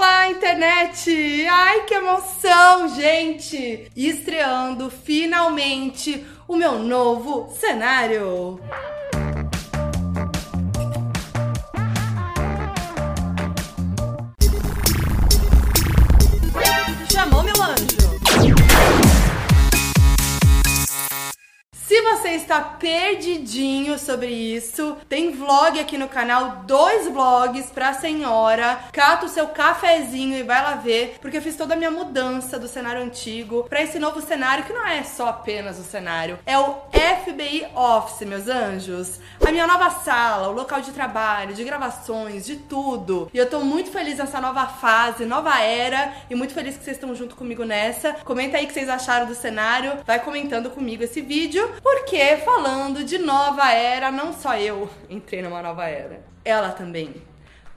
Olá, internet! Ai, que emoção, gente! Estreando finalmente o meu novo cenário. Você está perdidinho sobre isso, tem vlog aqui no canal, dois vlogs pra senhora. Cata o seu cafezinho e vai lá ver, porque eu fiz toda a minha mudança do cenário antigo pra esse novo cenário, que não é só apenas o cenário, é o FBI Office, meus anjos. A minha nova sala, o local de trabalho, de gravações, de tudo. E eu tô muito feliz nessa nova fase, nova era, e muito feliz que vocês estão junto comigo nessa. Comenta aí o que vocês acharam do cenário, vai comentando comigo esse vídeo. Porque falando de nova era, não só eu entrei numa nova era, ela também.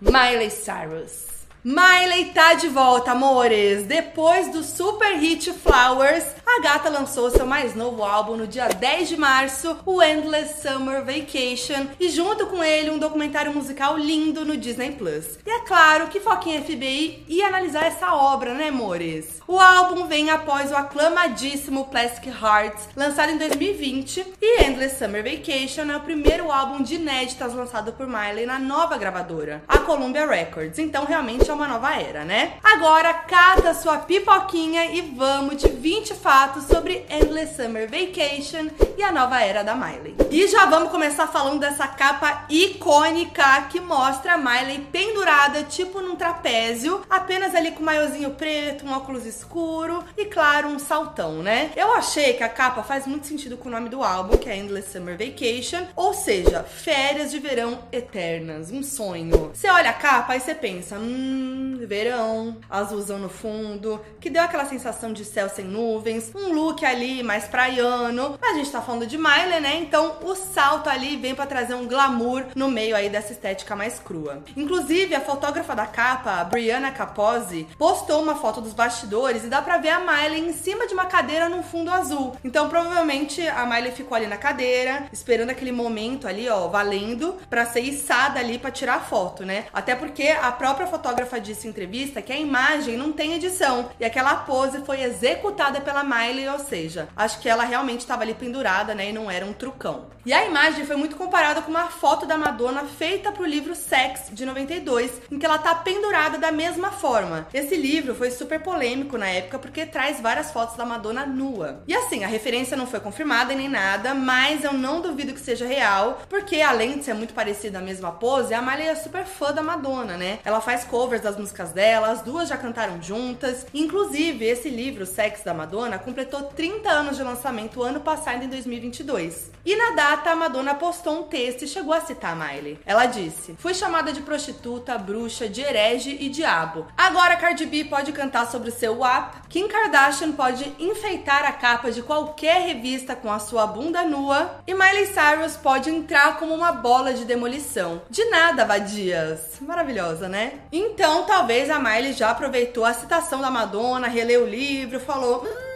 Miley Cyrus. Miley tá de volta, amores! Depois do super hit Flowers, a gata lançou seu mais novo álbum no dia 10 de março, o Endless Summer Vacation, e junto com ele um documentário musical lindo no Disney Plus. E é claro que Foquinha FBI ia analisar essa obra, né, amores? O álbum vem após o aclamadíssimo Plastic Hearts, lançado em 2020, e Endless Summer Vacation é o primeiro álbum de inéditas lançado por Miley na nova gravadora, a Columbia Records. Então, realmente é uma nova era, né? Agora, cata sua pipoquinha e vamos de 20 sobre Endless Summer Vacation e a nova era da Miley. E já vamos começar falando dessa capa icônica que mostra a Miley pendurada, tipo num trapézio, apenas ali com um maiozinho preto, um óculos escuro e, claro, um saltão, né? Eu achei que a capa faz muito sentido com o nome do álbum, que é Endless Summer Vacation, ou seja, férias de verão eternas, um sonho. Você olha a capa e você pensa, Hum, verão, azulzão no fundo, que deu aquela sensação de céu sem nuvens, um look ali mais praiano. A gente tá falando de Miley, né? Então o salto ali vem para trazer um glamour no meio aí dessa estética mais crua. Inclusive, a fotógrafa da capa, Brianna Capozzi, postou uma foto dos bastidores e dá pra ver a Miley em cima de uma cadeira num fundo azul. Então, provavelmente a Miley ficou ali na cadeira, esperando aquele momento ali, ó, valendo, para ser içada ali para tirar a foto, né? Até porque a própria fotógrafa disse em entrevista que a imagem não tem edição e aquela pose foi executada pela Miley, ou seja, acho que ela realmente estava ali pendurada, né, e não era um trucão. E a imagem foi muito comparada com uma foto da Madonna feita pro livro Sex de 92, em que ela tá pendurada da mesma forma. Esse livro foi super polêmico na época porque traz várias fotos da Madonna nua. E assim, a referência não foi confirmada nem nada, mas eu não duvido que seja real, porque além de ser muito parecida a mesma pose, a Miley é super fã da Madonna, né? Ela faz covers das músicas dela, as duas já cantaram juntas. Inclusive, esse livro, Sex da Madonna, completou 30 anos de lançamento ano passado, em 2022. E na data, a Madonna postou um texto e chegou a citar a Miley. Ela disse: Fui chamada de prostituta, bruxa, de herege e diabo. Agora Cardi B pode cantar sobre o seu WAP, Kim Kardashian pode enfeitar a capa de qualquer revista com a sua bunda nua e Miley Cyrus pode entrar como uma bola de demolição. De nada, vadias. Maravilhosa, né? Então, talvez a Miley já aproveitou a citação da Madonna, releu o livro, falou: Hum,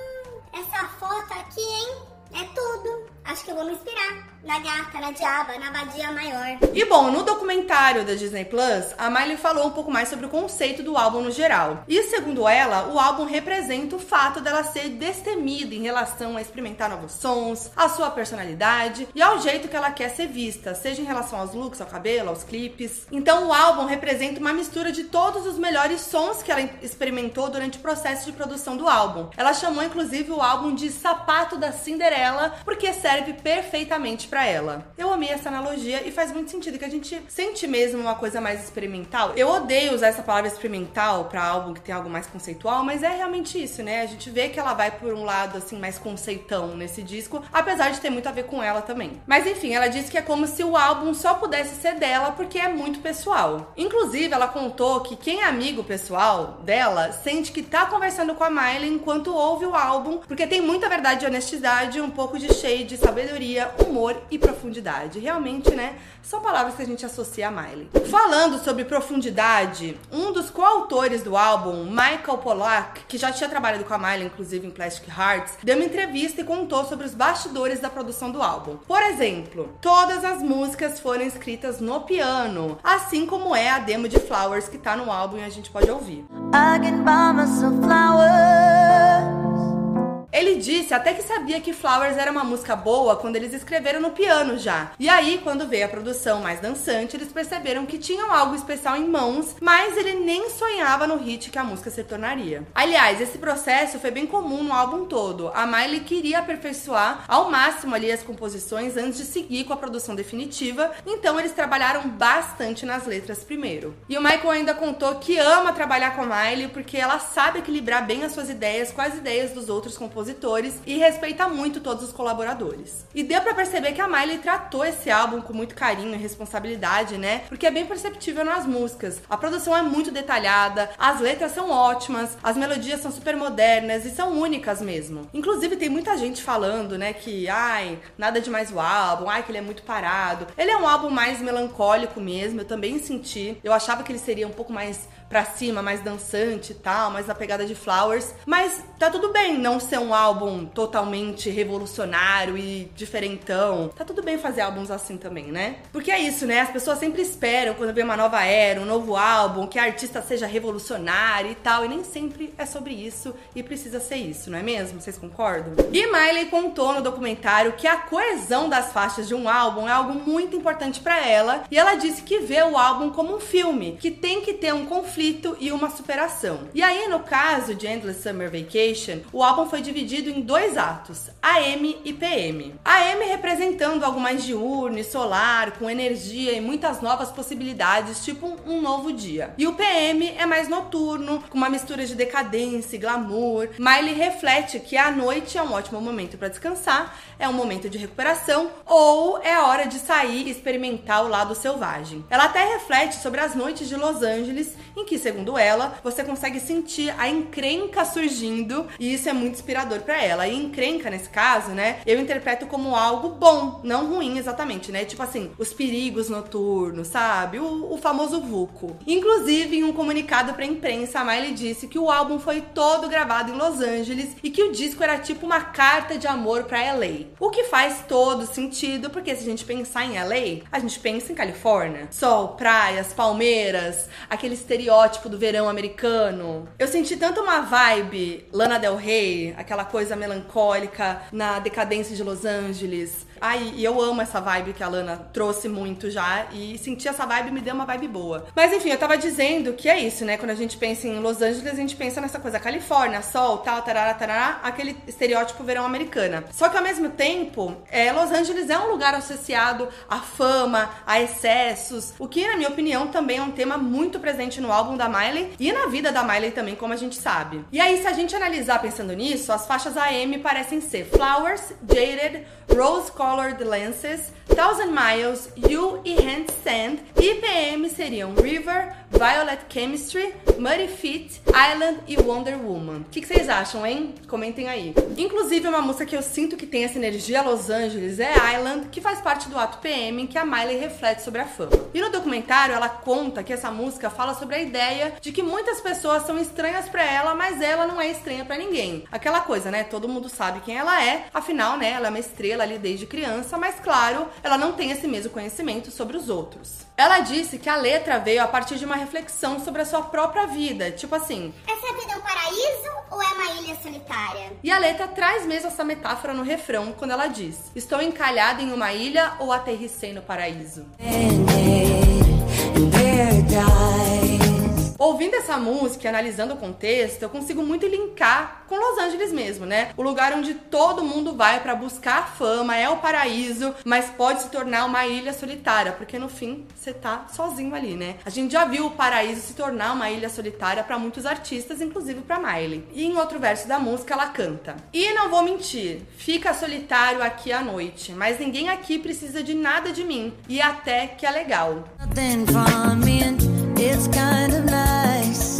essa foto aqui, hein? É tudo. Acho que eu vou me inspirar na gata, na diaba, na vadia maior. E bom, no documentário da Disney Plus, a Miley falou um pouco mais sobre o conceito do álbum no geral. E segundo ela, o álbum representa o fato dela ser destemida em relação a experimentar novos sons, a sua personalidade e ao jeito que ela quer ser vista, seja em relação aos looks, ao cabelo, aos clipes. Então o álbum representa uma mistura de todos os melhores sons que ela experimentou durante o processo de produção do álbum. Ela chamou inclusive o álbum de Sapato da Cinderela, porque serve perfeitamente para para ela. Eu amei essa analogia e faz muito sentido que a gente sente mesmo uma coisa mais experimental. Eu odeio usar essa palavra experimental para algo que tem algo mais conceitual, mas é realmente isso, né? A gente vê que ela vai por um lado assim mais conceitão nesse disco, apesar de ter muito a ver com ela também. Mas enfim, ela disse que é como se o álbum só pudesse ser dela porque é muito pessoal. Inclusive, ela contou que quem é amigo pessoal dela sente que tá conversando com a Miley enquanto ouve o álbum, porque tem muita verdade e honestidade, um pouco de shades sabedoria, humor e profundidade. Realmente, né? São palavras que a gente associa a Miley. Falando sobre profundidade, um dos coautores do álbum, Michael Pollack, que já tinha trabalhado com a Miley, inclusive em Plastic Hearts, deu uma entrevista e contou sobre os bastidores da produção do álbum. Por exemplo, todas as músicas foram escritas no piano, assim como é a demo de Flowers que tá no álbum e a gente pode ouvir. I can buy myself flowers. Ele disse até que sabia que Flowers era uma música boa quando eles escreveram no piano já. E aí, quando veio a produção mais dançante, eles perceberam que tinham algo especial em mãos, mas ele nem sonhava no hit que a música se tornaria. Aliás, esse processo foi bem comum no álbum todo. A Miley queria aperfeiçoar ao máximo ali as composições antes de seguir com a produção definitiva, então eles trabalharam bastante nas letras primeiro. E o Michael ainda contou que ama trabalhar com a Miley porque ela sabe equilibrar bem as suas ideias com as ideias dos outros compositores compositores e respeita muito todos os colaboradores. E deu para perceber que a Miley tratou esse álbum com muito carinho e responsabilidade, né? Porque é bem perceptível nas músicas. A produção é muito detalhada, as letras são ótimas, as melodias são super modernas e são únicas mesmo. Inclusive tem muita gente falando, né, que ai, nada demais o álbum, ai que ele é muito parado. Ele é um álbum mais melancólico mesmo, eu também senti. Eu achava que ele seria um pouco mais pra cima, mais dançante e tal, mais na pegada de Flowers. Mas tá tudo bem não ser um álbum totalmente revolucionário e diferentão. Tá tudo bem fazer álbuns assim também, né? Porque é isso, né? As pessoas sempre esperam quando vem uma nova era, um novo álbum, que a artista seja revolucionária e tal. E nem sempre é sobre isso e precisa ser isso, não é mesmo? Vocês concordam? E Miley contou no documentário que a coesão das faixas de um álbum é algo muito importante para ela. E ela disse que vê o álbum como um filme, que tem que ter um conflito e uma superação. E aí, no caso de Endless Summer Vacation, o álbum foi dividido em dois atos, AM e PM. AM representando algo mais diurno e solar, com energia e muitas novas possibilidades, tipo um novo dia. E o PM é mais noturno, com uma mistura de decadência e glamour. Miley reflete que a noite é um ótimo momento para descansar, é um momento de recuperação ou é hora de sair e experimentar o lado selvagem. Ela até reflete sobre as noites de Los Angeles, em que, segundo ela, você consegue sentir a encrenca surgindo e isso é muito inspirador para ela. E encrenca, nesse caso, né, eu interpreto como algo bom, não ruim exatamente, né? Tipo assim, os perigos noturnos, sabe? O, o famoso vulco. Inclusive, em um comunicado pra imprensa, a Miley disse que o álbum foi todo gravado em Los Angeles e que o disco era tipo uma carta de amor pra LA. O que faz todo sentido, porque se a gente pensar em LA, a gente pensa em Califórnia. Sol, praias, palmeiras, aquele estereótipo do verão americano. Eu senti tanto uma vibe Lana Del Rey, aquela coisa melancólica na decadência de Los Angeles, Ai, e eu amo essa vibe que a Lana trouxe muito já. E sentir essa vibe me deu uma vibe boa. Mas enfim, eu tava dizendo que é isso, né? Quando a gente pensa em Los Angeles, a gente pensa nessa coisa Califórnia, sol, tal, tarará, tarará, aquele estereótipo verão americana. Só que ao mesmo tempo, é, Los Angeles é um lugar associado à fama, a excessos, o que, na minha opinião, também é um tema muito presente no álbum da Miley e na vida da Miley também, como a gente sabe. E aí, se a gente analisar pensando nisso, as faixas AM parecem ser Flowers, Jaded, Rose Colored Lenses, Thousand Miles, You e Handstand. E PM seriam River, Violet Chemistry, Muddy Feet, Island e Wonder Woman. O que, que, vocês acham, hein? Comentem aí. Inclusive, uma música que eu sinto que tem essa energia Los Angeles é Island, que faz parte do ato PM, que a Miley reflete sobre a fama. E no documentário, ela conta que essa música fala sobre a ideia de que muitas pessoas são estranhas para ela, mas ela não é estranha para ninguém. Aquela coisa, né? Todo mundo sabe quem ela é, afinal, né? Ela é uma estrela ali desde criança, mas claro, ela não tem esse mesmo conhecimento sobre os outros. Ela disse que a letra veio a partir de uma reflexão sobre a sua própria vida, tipo assim: Essa vida é um paraíso ou é uma ilha solitária? E a letra traz mesmo essa metáfora no refrão quando ela diz: Estou encalhada em uma ilha ou aterrissei no paraíso? And Ouvindo essa música e analisando o contexto, eu consigo muito linkar com Los Angeles mesmo, né? O lugar onde todo mundo vai para buscar fama, é o paraíso, mas pode se tornar uma ilha solitária, porque no fim você tá sozinho ali, né? A gente já viu o paraíso se tornar uma ilha solitária para muitos artistas, inclusive para Miley. E em outro verso da música ela canta: "E não vou mentir, fica solitário aqui à noite, mas ninguém aqui precisa de nada de mim, e até que é legal." It's kind of nice.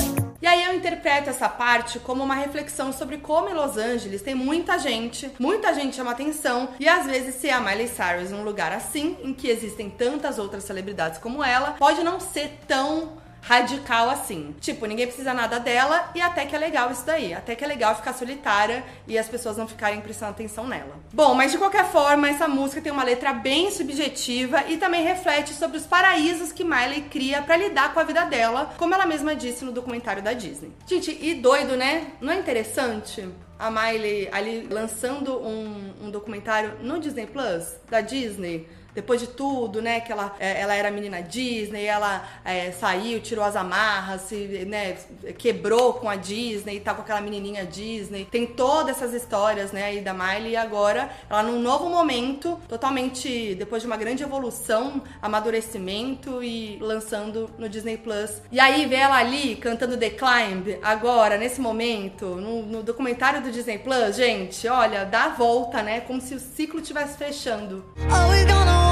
Interpreto essa parte como uma reflexão sobre como em Los Angeles tem muita gente, muita gente chama atenção e às vezes ser a Miley Cyrus em um lugar assim, em que existem tantas outras celebridades como ela, pode não ser tão radical assim. Tipo, ninguém precisa nada dela e até que é legal isso daí. Até que é legal ficar solitária e as pessoas não ficarem prestando atenção nela. Bom, mas de qualquer forma, essa música tem uma letra bem subjetiva e também reflete sobre os paraísos que Miley cria para lidar com a vida dela, como ela mesma disse no documentário da Disney. Gente, e doido, né? Não é interessante? A Miley ali lançando um, um documentário no Disney Plus da Disney depois de tudo, né, que ela, é, ela era menina Disney, ela é, saiu, tirou as amarras, se, né, quebrou com a Disney, tá com aquela menininha Disney. Tem todas essas histórias, né, aí da Miley e agora ela num novo momento, totalmente depois de uma grande evolução, amadurecimento e lançando no Disney Plus. E aí vê ela ali cantando The Climb agora, nesse momento, no, no documentário do Disney Plus, gente, olha, dá a volta, né, como se o ciclo estivesse fechando. Oh,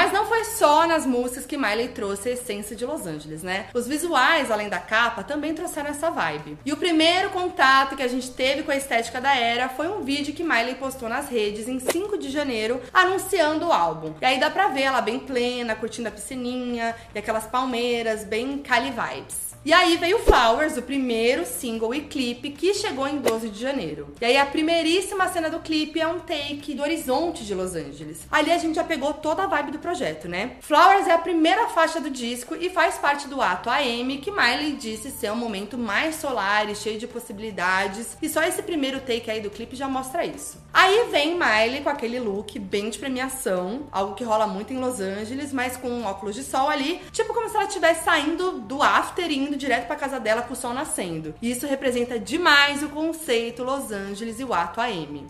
mas não foi só nas músicas que Miley trouxe a essência de Los Angeles, né? Os visuais, além da capa, também trouxeram essa vibe. E o primeiro contato que a gente teve com a estética da era foi um vídeo que Miley postou nas redes em 5 de janeiro, anunciando o álbum. E aí dá pra ver ela bem plena, curtindo a piscininha e aquelas palmeiras, bem Cali vibes. E aí veio Flowers, o primeiro single e clipe que chegou em 12 de janeiro. E aí a primeiríssima cena do clipe é um take do horizonte de Los Angeles. Ali a gente já pegou toda a vibe do projeto, né? Flowers é a primeira faixa do disco e faz parte do ato AM que Miley disse ser um momento mais solar e cheio de possibilidades. E só esse primeiro take aí do clipe já mostra isso. Aí vem Miley com aquele look bem de premiação, algo que rola muito em Los Angeles, mas com um óculos de sol ali, tipo como se ela estivesse saindo do after indo direto para casa dela com o sol nascendo. E isso representa demais o conceito Los Angeles e o ato AM.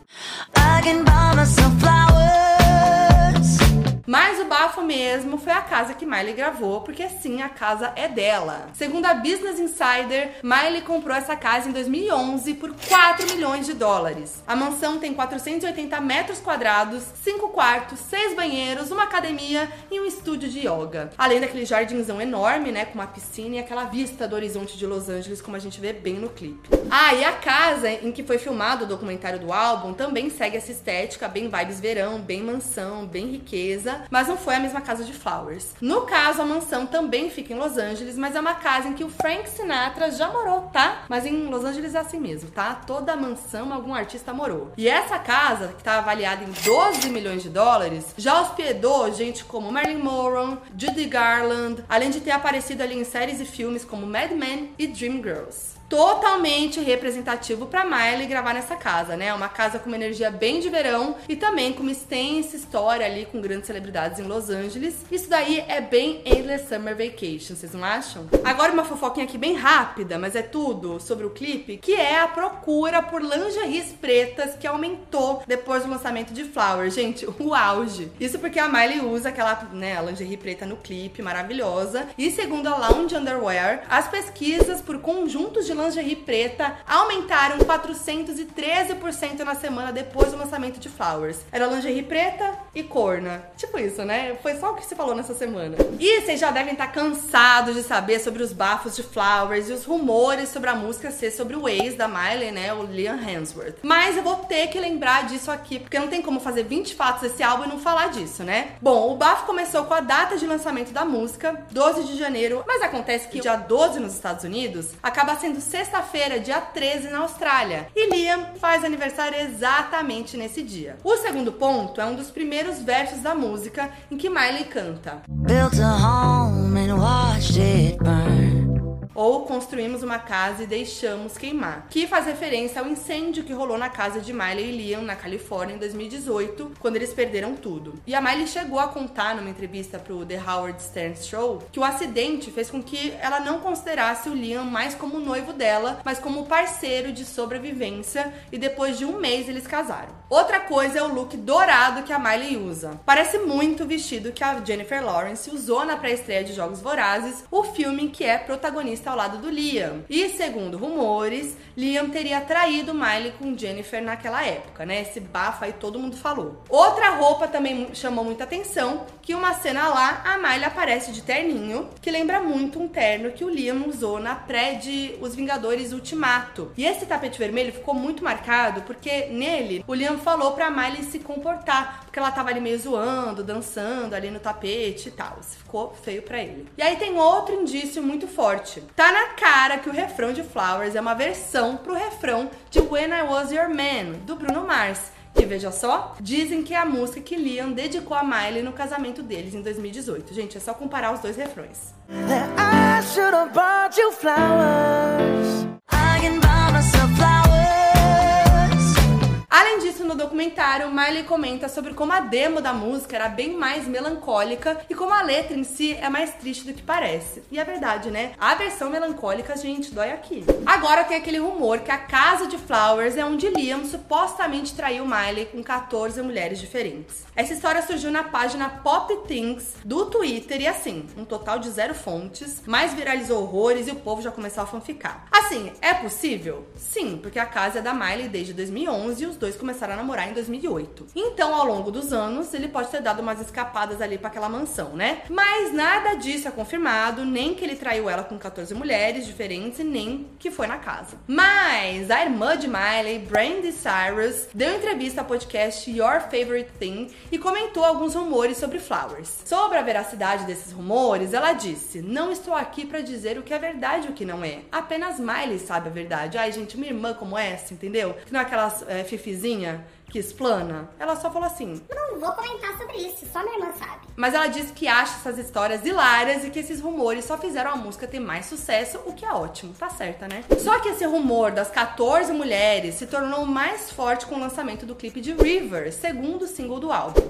I can buy myself flowers. Mas o bafo mesmo foi a casa que Miley gravou, porque sim, a casa é dela. Segundo a Business Insider, Miley comprou essa casa em 2011 por 4 milhões de dólares. A mansão tem 480 metros quadrados, 5 quartos, 6 banheiros, uma academia e um estúdio de yoga. Além daquele jardinzão enorme, né, com uma piscina e aquela vista do horizonte de Los Angeles, como a gente vê bem no clipe. Ah, e a casa em que foi filmado o documentário do álbum também segue essa estética bem vibes verão, bem mansão, bem riqueza, mas não foi a mesma casa de Flowers. No caso, a mansão também fica em Los Angeles, mas é uma casa em que o Frank Sinatra já morou, tá? Mas em Los Angeles é assim mesmo, tá? Toda mansão algum artista morou. E essa casa, que tá avaliada em 12 milhões de dólares, já hospedou gente como Marilyn Monroe, Judy Garland, além de ter aparecido ali em séries e filmes como Mad Men e Dreamgirls totalmente representativo para Miley gravar nessa casa, né? Uma casa com uma energia bem de verão e também com uma extensa história ali com grandes celebridades em Los Angeles. Isso daí é bem Endless Summer Vacation, vocês não acham? Agora uma fofoquinha aqui bem rápida, mas é tudo sobre o clipe, que é a procura por lingeries pretas que aumentou depois do lançamento de Flower. Gente, o auge. Isso porque a Miley usa aquela, né, lingerie preta no clipe, maravilhosa. E segundo a Lounge Underwear, as pesquisas por conjuntos de lingerie preta aumentaram 413% na semana depois do lançamento de Flowers. Era lingerie preta e corna. Tipo isso, né? Foi só o que se falou nessa semana. E vocês já devem estar cansados de saber sobre os bafos de Flowers e os rumores sobre a música ser sobre o ex da Miley, né? O Liam Hemsworth. Mas eu vou ter que lembrar disso aqui, porque não tem como fazer 20 fatos desse álbum e não falar disso, né? Bom, o bafo começou com a data de lançamento da música, 12 de janeiro, mas acontece que dia 12 nos Estados Unidos acaba sendo sexta-feira, dia 13 na Austrália. E Liam faz aniversário exatamente nesse dia. O segundo ponto é um dos primeiros versos da música em que Miley canta. Built a home and watched it burn ou construímos uma casa e deixamos queimar, que faz referência ao incêndio que rolou na casa de Miley e Liam na Califórnia em 2018, quando eles perderam tudo. E a Miley chegou a contar numa entrevista pro The Howard Stern Show que o acidente fez com que ela não considerasse o Liam mais como noivo dela, mas como parceiro de sobrevivência e depois de um mês eles casaram. Outra coisa é o look dourado que a Miley usa. Parece muito o vestido que a Jennifer Lawrence usou na pré-estreia de Jogos Vorazes, o filme que é protagonista ao lado do Liam. E segundo rumores, Liam teria traído Miley com Jennifer naquela época, né? Esse bafo aí todo mundo falou. Outra roupa também chamou muita atenção, que uma cena lá, a Miley aparece de terninho, que lembra muito um terno que o Liam usou na pré de Os Vingadores Ultimato. E esse tapete vermelho ficou muito marcado porque nele o Liam falou pra Miley se comportar, porque ela tava ali meio zoando, dançando ali no tapete e tal. Ficou feio para ele. E aí tem outro indício muito forte. Tá na cara que o refrão de Flowers é uma versão pro refrão de When I Was Your Man, do Bruno Mars. E veja só, dizem que é a música que Liam dedicou a Miley no casamento deles em 2018. Gente, é só comparar os dois refrões. I Além disso, no documentário, Miley comenta sobre como a demo da música era bem mais melancólica e como a letra em si é mais triste do que parece. E é verdade, né? A versão melancólica, gente, dói aqui. Agora tem aquele rumor que a casa de Flowers é onde Liam supostamente traiu Miley com 14 mulheres diferentes. Essa história surgiu na página Pop Things do Twitter e assim, um total de zero fontes, mas viralizou horrores e o povo já começou a fanficar. Assim, é possível? Sim, porque a casa é da Miley desde 2011 e os dois começaram a namorar em 2008. Então, ao longo dos anos, ele pode ter dado umas escapadas ali para aquela mansão, né? Mas nada disso é confirmado, nem que ele traiu ela com 14 mulheres diferentes, nem que foi na casa. Mas a irmã de Miley, Brandy Cyrus, deu entrevista ao podcast Your Favorite Thing e comentou alguns rumores sobre Flowers. Sobre a veracidade desses rumores, ela disse: Não estou aqui para dizer o que é verdade e o que não é. Apenas Miley sabe a verdade. Ai, gente, minha irmã como essa, entendeu? Que não é aquelas é, fifizinha que explana, ela só falou assim: Não vou comentar sobre isso, só minha irmã sabe. Mas ela disse que acha essas histórias hilárias e que esses rumores só fizeram a música ter mais sucesso, o que é ótimo, tá certa, né? Só que esse rumor das 14 mulheres se tornou mais forte com o lançamento do clipe de River, segundo single do álbum.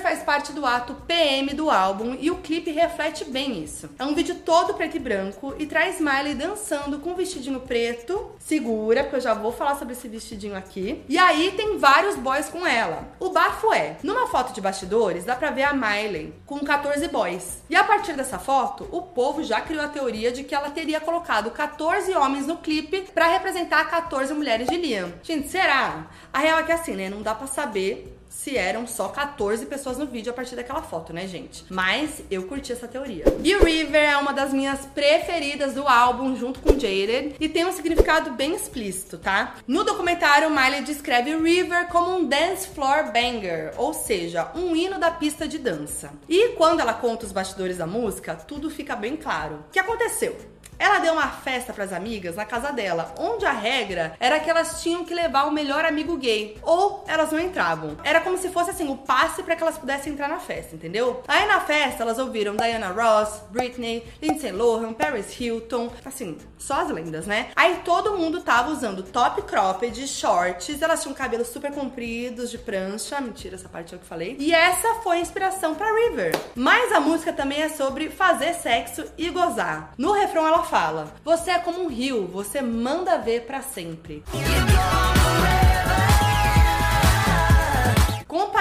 Faz parte do ato PM do álbum e o clipe reflete bem isso. É um vídeo todo preto e branco e traz Miley dançando com um vestidinho preto, segura, porque eu já vou falar sobre esse vestidinho aqui. E aí tem vários boys com ela. O bafo é, numa foto de bastidores, dá pra ver a Miley com 14 boys. E a partir dessa foto, o povo já criou a teoria de que ela teria colocado 14 homens no clipe para representar 14 mulheres de Liam. Gente, será? A real é que é assim, né? Não dá para saber se eram só 14 pessoas no vídeo a partir daquela foto, né, gente? Mas eu curti essa teoria. E River é uma das minhas preferidas do álbum, junto com Jaded, e tem um significado bem explícito, tá? No documentário, Miley descreve River como um dance floor banger, ou seja, um hino da pista de dança. E quando ela conta os bastidores da música, tudo fica bem claro. O que aconteceu? Ela deu uma festa para as amigas na casa dela, onde a regra era que elas tinham que levar o melhor amigo gay, ou elas não entravam. Era como se fosse assim o passe para que elas pudessem entrar na festa, entendeu? Aí na festa elas ouviram Diana Ross, Britney, Lindsay Lohan, Paris Hilton, assim, só as lendas, né? Aí todo mundo tava usando top cropped, shorts, elas tinham cabelos super compridos de prancha, mentira, essa parte é o que falei. E essa foi a inspiração para River. Mas a música também é sobre fazer sexo e gozar. No refrão ela fala: Você é como um rio, você manda ver para sempre.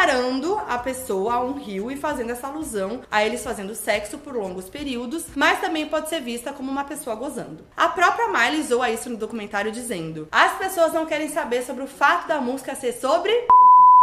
comparando a pessoa a um rio e fazendo essa alusão a eles fazendo sexo por longos períodos, mas também pode ser vista como uma pessoa gozando. A própria Miley zoa isso no documentário dizendo: As pessoas não querem saber sobre o fato da música ser sobre.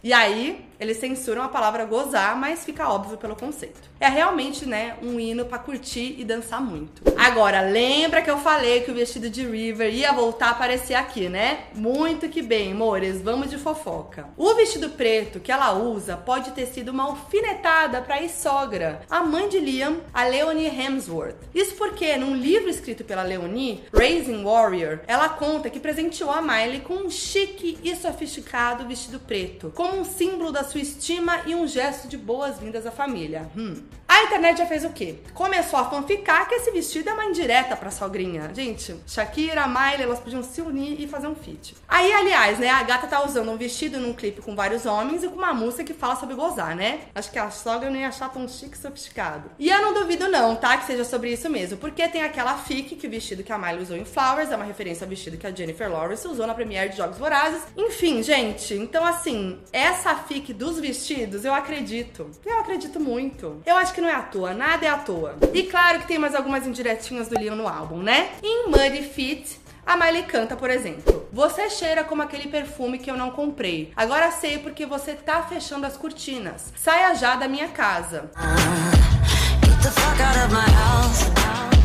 E aí, eles censuram a palavra gozar, mas fica óbvio pelo conceito. É realmente, né, um hino para curtir e dançar muito. Agora, lembra que eu falei que o vestido de River ia voltar a aparecer aqui, né? Muito que bem, amores, vamos de fofoca. O vestido preto que ela usa pode ter sido uma alfinetada para a sogra, a mãe de Liam, a Leonie Hemsworth. Isso porque, num livro escrito pela Leonie, Raising Warrior, ela conta que presenteou a Miley com um chique e sofisticado vestido preto, como um símbolo da sua estima e um gesto de boas-vindas à família. Hum. A internet já fez o quê? Começou a fanficar que esse vestido é uma indireta pra sogrinha. Gente, Shakira, Miley, elas podiam se unir e fazer um feat. Aí, aliás, né, a gata tá usando um vestido num clipe com vários homens e com uma música que fala sobre gozar, né? Acho que a sogra não ia achar tão chique e sofisticado. E eu não duvido não, tá, que seja sobre isso mesmo, porque tem aquela fic que o vestido que a Miley usou em Flowers é uma referência ao vestido que a Jennifer Lawrence usou na premiere de Jogos Vorazes. Enfim, gente, então assim, essa fic dos vestidos, eu acredito. Eu acredito muito. Eu acho que não é à toa, nada é à toa. E claro que tem mais algumas indiretinhas do Liam no álbum, né? Em Muddy Feet, a Miley canta, por exemplo: Você cheira como aquele perfume que eu não comprei. Agora sei porque você tá fechando as cortinas. Saia já da minha casa. Get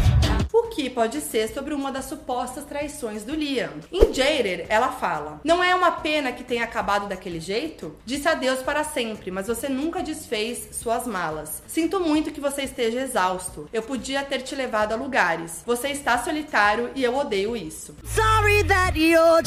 o que pode ser sobre uma das supostas traições do Liam. Em Jaded, ela fala: Não é uma pena que tenha acabado daquele jeito? Disse adeus para sempre, mas você nunca desfez suas malas. Sinto muito que você esteja exausto. Eu podia ter te levado a lugares. Você está solitário e eu odeio isso. Sorry that you're o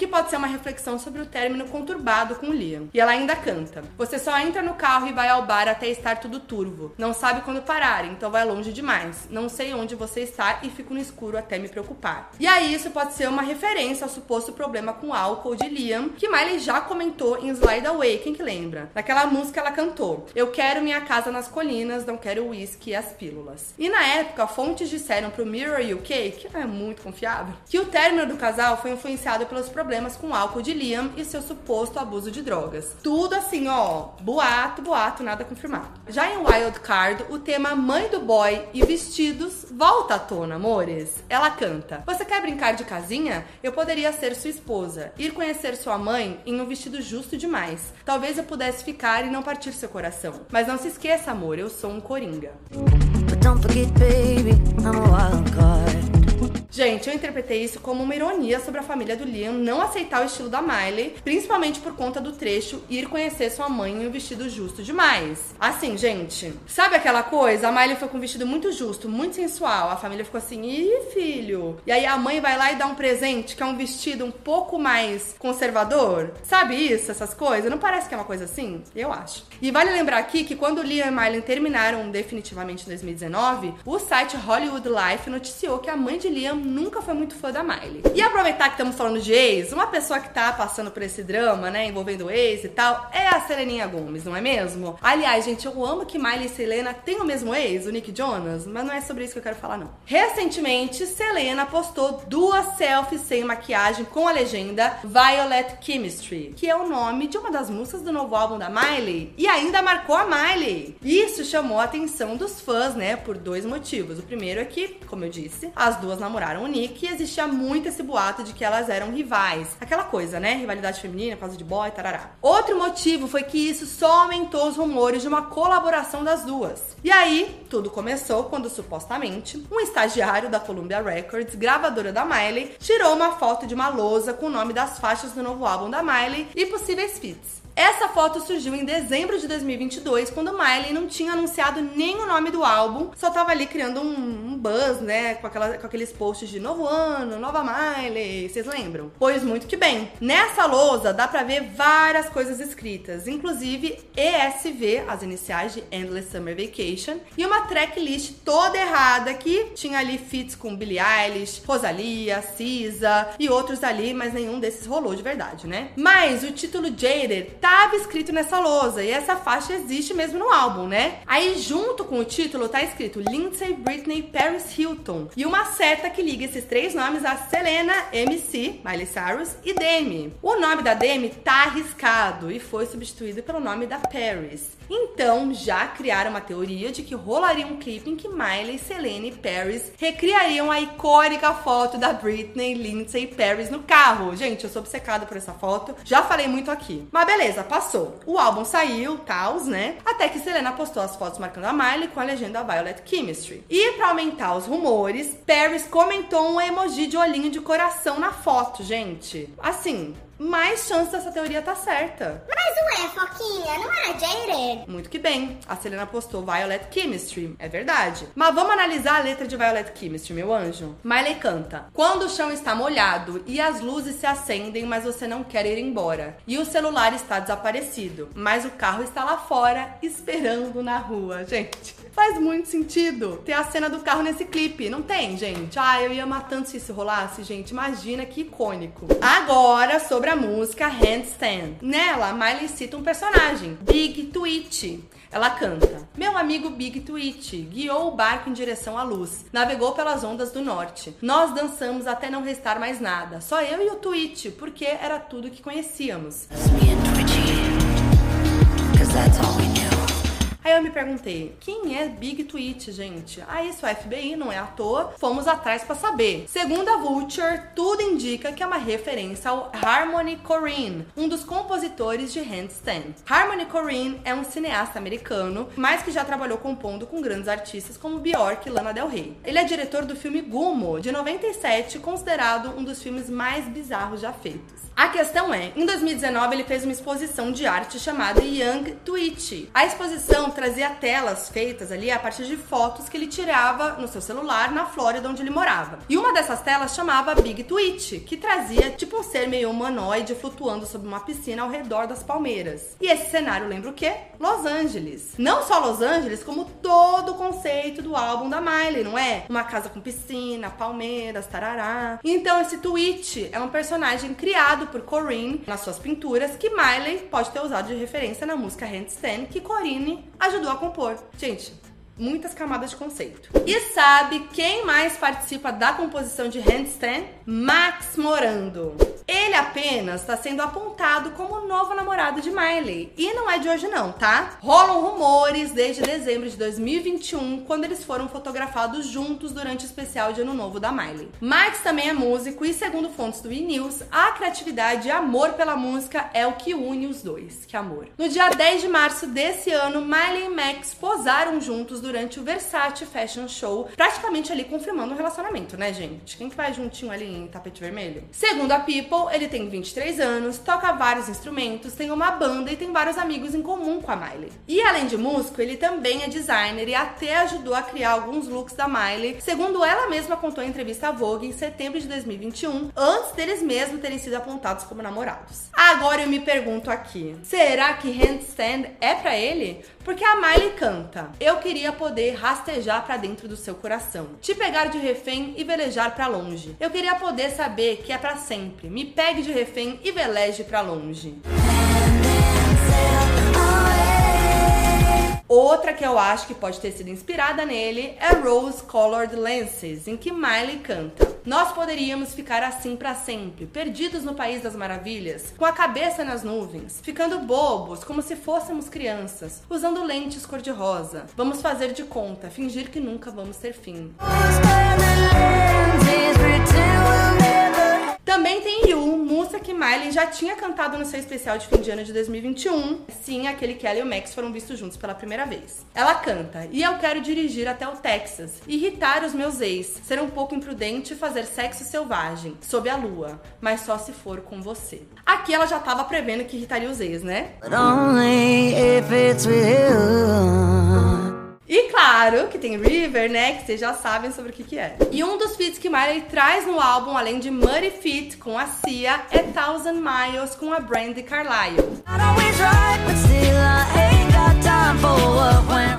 que pode ser uma reflexão sobre o término conturbado com Liam. E ela ainda canta: Você só entra no carro e vai ao bar até estar tudo turvo. Não sabe quando parar, então vai longe demais. Não sei onde você está e fico no escuro até me preocupar. E aí, isso pode ser uma referência ao suposto problema com álcool de Liam, que Miley já comentou em Slide Away, quem que lembra? Naquela música ela cantou: Eu quero minha casa nas colinas, não quero uísque e as pílulas. E na época, fontes disseram pro Mirror UK, que é muito confiável, que o término do casal foi influenciado pelos problemas com o álcool de Liam e seu suposto abuso de drogas. Tudo assim, ó, boato, boato, nada confirmado. Já em Wild Card, o tema Mãe do Boy e Vestidos volta à tona, amores. Ela canta: Você quer brincar de casinha? Eu poderia ser sua esposa. Ir conhecer sua mãe em um vestido justo demais. Talvez eu pudesse ficar e não partir seu coração. Mas não se esqueça, amor, eu sou um coringa. But don't forget, baby, I'm a wild card. Gente, eu interpretei isso como uma ironia sobre a família do Liam não aceitar o estilo da Miley, principalmente por conta do trecho ir conhecer sua mãe em um vestido justo demais. Assim, gente, sabe aquela coisa? A Miley foi com um vestido muito justo, muito sensual. A família ficou assim, ih, filho. E aí a mãe vai lá e dá um presente que é um vestido um pouco mais conservador. Sabe isso, essas coisas? Não parece que é uma coisa assim? Eu acho. E vale lembrar aqui que quando Liam e Miley terminaram definitivamente em 2019, o site Hollywood Life noticiou que a mãe de Liam nunca foi muito fã da Miley. E aproveitar que estamos falando de ex, uma pessoa que tá passando por esse drama, né, envolvendo ex e tal, é a Seleninha Gomes, não é mesmo? Aliás, gente, eu amo que Miley e Selena têm o mesmo ex, o Nick Jonas, mas não é sobre isso que eu quero falar, não. Recentemente, Selena postou duas selfies sem maquiagem com a legenda Violet Chemistry, que é o nome de uma das músicas do novo álbum da Miley, e ainda marcou a Miley. Isso chamou a atenção dos fãs, né, por dois motivos. O primeiro é que, como eu disse, as duas namoraram namoraram o Nick e existia muito esse boato de que elas eram rivais. Aquela coisa, né? Rivalidade feminina, por causa de boy, tarará. Outro motivo foi que isso só aumentou os rumores de uma colaboração das duas. E aí, tudo começou quando supostamente um estagiário da Columbia Records, gravadora da Miley, tirou uma foto de uma lousa com o nome das faixas do novo álbum da Miley e possíveis feats. Essa foto surgiu em dezembro de 2022, quando Miley não tinha anunciado nem o nome do álbum, só tava ali criando um, um buzz, né, com, aquela, com aqueles posts de novo ano, nova Miley, vocês lembram? Pois muito que bem. Nessa lousa dá pra ver várias coisas escritas, inclusive ESV, as iniciais de Endless Summer Vacation, e uma tracklist toda errada que tinha ali feats com Billie Eilish, Rosalia, Cisa e outros ali, mas nenhum desses rolou de verdade, né? Mas o título Jaded estava escrito nessa lousa e essa faixa existe mesmo no álbum, né? Aí junto com o título tá escrito Lindsay Britney Paris Hilton e uma seta que liga esses três nomes a Selena, MC, Miley Cyrus e Demi. O nome da Demi tá arriscado e foi substituído pelo nome da Paris. Então, já criaram uma teoria de que rolaria um clipe em que Miley, Selena e Paris recriariam a icônica foto da Britney, Lindsay e Paris no carro. Gente, eu sou obcecada por essa foto, já falei muito aqui. Mas beleza, passou. O álbum saiu, tals, né? Até que Selena postou as fotos marcando a Miley com a legenda Violet Chemistry. E para aumentar os rumores, Paris comentou um emoji de olhinho de coração na foto, gente. Assim, mais chance dessa teoria tá certa. Mas ué, Foquinha, não era Jaded? Muito que bem. A Selena postou Violet Chemistry. É verdade. Mas vamos analisar a letra de Violet Chemistry, meu anjo. Miley canta: Quando o chão está molhado e as luzes se acendem, mas você não quer ir embora. E o celular está desaparecido, mas o carro está lá fora esperando na rua. Gente, faz muito sentido ter a cena do carro nesse clipe, não tem, gente? Ah, eu ia amar tanto se isso rolasse, gente. Imagina que icônico. Agora, sobre a música Handstand. Nela, Miley cita um personagem, Big Twitch. Ela canta: Meu amigo Big Twitch guiou o barco em direção à luz, navegou pelas ondas do norte. Nós dançamos até não restar mais nada, só eu e o Twitch, porque era tudo que conhecíamos. That's me and Twitchy, cause that's all we knew. me perguntei, quem é Big Twitch, gente? Ah, isso é FBI, não é à toa. Fomos atrás para saber. Segundo a Vulture, tudo indica que é uma referência ao Harmony Korine, um dos compositores de Handstand. Harmony Korine é um cineasta americano, mas que já trabalhou compondo com grandes artistas como Bjork e Lana Del Rey. Ele é diretor do filme Gumo, de 97, considerado um dos filmes mais bizarros já feitos. A questão é, em 2019 ele fez uma exposição de arte chamada Young Twitch. A exposição trazia telas feitas ali a partir de fotos que ele tirava no seu celular na Flórida onde ele morava. E uma dessas telas chamava Big Twitch, que trazia tipo um ser meio humanoide flutuando sobre uma piscina ao redor das palmeiras. E esse cenário lembra o quê? Los Angeles. Não só Los Angeles, como todo o conceito do álbum da Miley, não é? Uma casa com piscina, palmeiras, tarará. Então esse Twitch é um personagem criado por Corinne nas suas pinturas, que Miley pode ter usado de referência na música Handstand, que Corinne ajudou a compor. Gente, muitas camadas de conceito. E sabe quem mais participa da composição de Handstand? Max Morando. Ele apenas está sendo apontado como o novo namorado de Miley. E não é de hoje não, tá? Rolam rumores desde dezembro de 2021, quando eles foram fotografados juntos durante o especial de Ano Novo da Miley. Max também é músico e, segundo fontes do E-News, a criatividade e amor pela música é o que une os dois. Que amor. No dia 10 de março desse ano, Miley e Max posaram juntos durante o Versace Fashion Show, praticamente ali confirmando o um relacionamento, né, gente? Quem que vai juntinho ali em tapete vermelho? Segundo a People, ele tem 23 anos, toca vários instrumentos, tem uma banda e tem vários amigos em comum com a Miley. E além de músico, ele também é designer e até ajudou a criar alguns looks da Miley, segundo ela mesma contou em entrevista à Vogue em setembro de 2021, antes deles mesmos terem sido apontados como namorados. Agora eu me pergunto aqui, será que Handstand é para ele? Porque a Miley canta: Eu queria poder rastejar para dentro do seu coração, te pegar de refém e velejar para longe. Eu queria poder saber que é para sempre. Me pegue de refém e veleje para longe. Outra que eu acho que pode ter sido inspirada nele é Rose Colored Lenses, em que Miley canta: Nós poderíamos ficar assim para sempre, perdidos no país das maravilhas, com a cabeça nas nuvens, ficando bobos como se fôssemos crianças, usando lentes cor-de-rosa. Vamos fazer de conta, fingir que nunca vamos ter fim. Miley já tinha cantado no seu especial de fim de ano de 2021. Sim, aquele que ela e o Max foram vistos juntos pela primeira vez. Ela canta: E eu quero dirigir até o Texas, irritar os meus ex, ser um pouco imprudente e fazer sexo selvagem, sob a lua, mas só se for com você. Aqui ela já tava prevendo que irritaria os ex, né? But only if it's with you. E claro que tem River, né? Que vocês já sabem sobre o que, que é. E um dos feats que Miley traz no álbum, além de Muddy Feet com a Cia, é Thousand Miles com a Brandy Carlisle.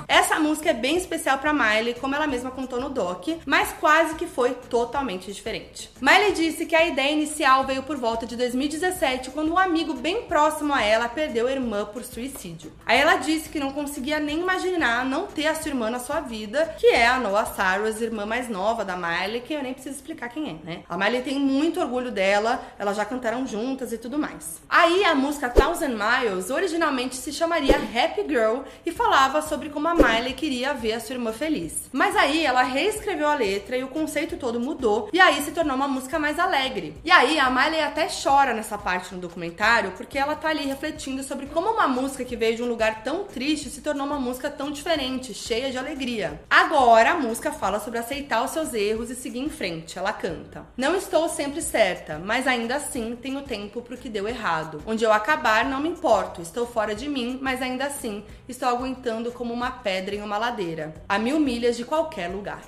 Essa música é bem especial para Miley, como ela mesma contou no doc, mas quase que foi totalmente diferente. Miley disse que a ideia inicial veio por volta de 2017, quando um amigo bem próximo a ela perdeu a irmã por suicídio. Aí ela disse que não conseguia nem imaginar não ter a sua irmã na sua vida, que é a Noah Cyrus, irmã mais nova da Miley, que eu nem preciso explicar quem é, né? A Miley tem muito orgulho dela, elas já cantaram juntas e tudo mais. Aí a música Thousand Miles originalmente se chamaria Happy Girl e falava sobre como a Miley queria ver a sua irmã feliz. Mas aí ela reescreveu a letra e o conceito todo mudou, e aí se tornou uma música mais alegre. E aí a Miley até chora nessa parte no documentário, porque ela tá ali refletindo sobre como uma música que veio de um lugar tão triste se tornou uma música tão diferente, cheia de alegria. Agora a música fala sobre aceitar os seus erros e seguir em frente. Ela canta: Não estou sempre certa, mas ainda assim tenho tempo pro que deu errado. Onde eu acabar, não me importo. Estou fora de mim, mas ainda assim estou aguentando como uma pedra em uma ladeira, a mil milhas de qualquer lugar.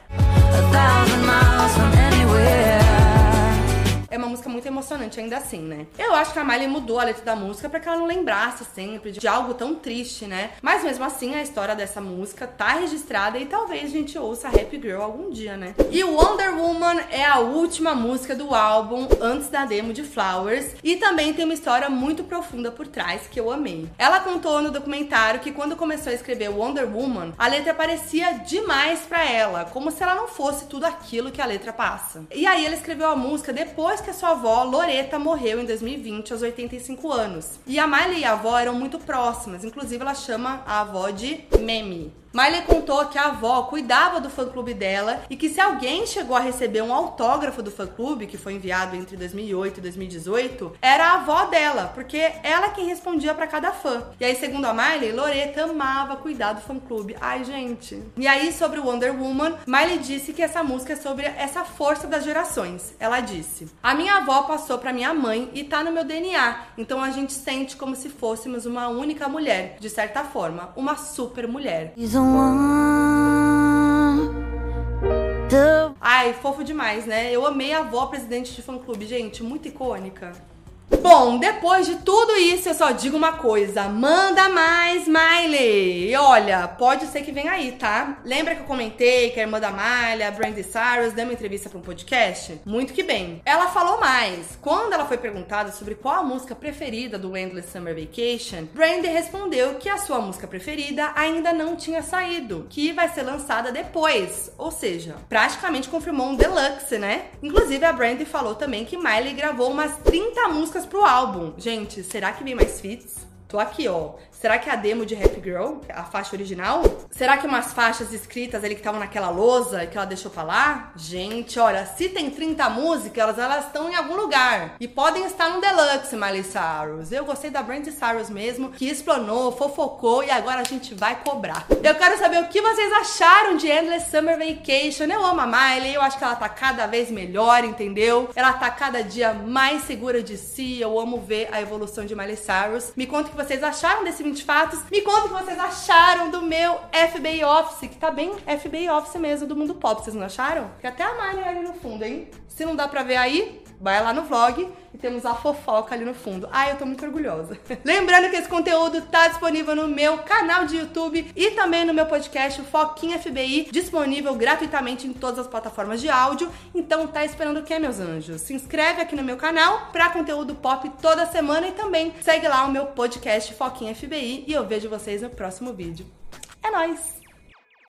Ainda assim, né? Eu acho que a Miley mudou a letra da música para que ela não lembrasse sempre de algo tão triste, né? Mas mesmo assim, a história dessa música tá registrada e talvez a gente ouça Happy Girl algum dia, né? E Wonder Woman é a última música do álbum antes da demo de Flowers e também tem uma história muito profunda por trás que eu amei. Ela contou no documentário que quando começou a escrever Wonder Woman, a letra parecia demais para ela, como se ela não fosse tudo aquilo que a letra passa. E aí ela escreveu a música depois que a sua avó, Loreta, morreu em 2020 aos 85 anos. E a Miley e a avó eram muito próximas, inclusive ela chama a avó de Memi. Miley contou que a avó cuidava do fã-clube dela e que se alguém chegou a receber um autógrafo do fã-clube, que foi enviado entre 2008 e 2018, era a avó dela, porque ela quem respondia para cada fã. E aí, segundo a Miley, Loreta amava cuidar do fã-clube. Ai, gente. E aí, sobre Wonder Woman, Miley disse que essa música é sobre essa força das gerações. Ela disse: A minha avó passou para minha mãe e tá no meu DNA, então a gente sente como se fôssemos uma única mulher, de certa forma, uma super mulher. Ai, fofo demais, né? Eu amei a avó presidente de fã-clube, gente, muito icônica. Bom, depois de tudo isso, eu só digo uma coisa: manda mais, Miley! E olha, pode ser que venha aí, tá? Lembra que eu comentei que a irmã da Miley, a Brandy Cyrus, deu uma entrevista para um podcast? Muito que bem. Ela falou mais. Quando ela foi perguntada sobre qual a música preferida do Endless Summer Vacation, Brandy respondeu que a sua música preferida ainda não tinha saído, que vai ser lançada depois. Ou seja, praticamente confirmou um deluxe, né? Inclusive, a Brandy falou também que Miley gravou umas 30 músicas músicas pro álbum. Gente, será que vem mais feats? Tô aqui, ó. Será que é a demo de Happy Girl, a faixa original? Será que umas faixas escritas ali que estavam naquela lousa que ela deixou lá? Gente, olha, se tem 30 músicas, elas estão em algum lugar. E podem estar no Deluxe, Miley Cyrus. Eu gostei da Brandy Cyrus mesmo, que explanou, fofocou e agora a gente vai cobrar. Eu quero saber o que vocês acharam de Endless Summer Vacation. Eu amo a Miley, eu acho que ela tá cada vez melhor, entendeu? Ela tá cada dia mais segura de si. Eu amo ver a evolução de Miley Cyrus. Me conta o que vocês acharam desse 20 fatos. Me conta o que vocês acharam do meu FBI Office, que tá bem FBI Office mesmo, do mundo pop. Vocês não acharam? Que até a Miley ali no fundo, hein? Se não dá pra ver aí, vai lá no vlog e temos a fofoca ali no fundo. Ai, eu tô muito orgulhosa. Lembrando que esse conteúdo tá disponível no meu canal de YouTube e também no meu podcast Foquinha FBI, disponível gratuitamente em todas as plataformas de áudio. Então tá esperando o que, meus anjos? Se inscreve aqui no meu canal pra conteúdo pop toda semana e também segue lá o meu podcast Foquinha FBI e eu vejo vocês no próximo vídeo. É nóis!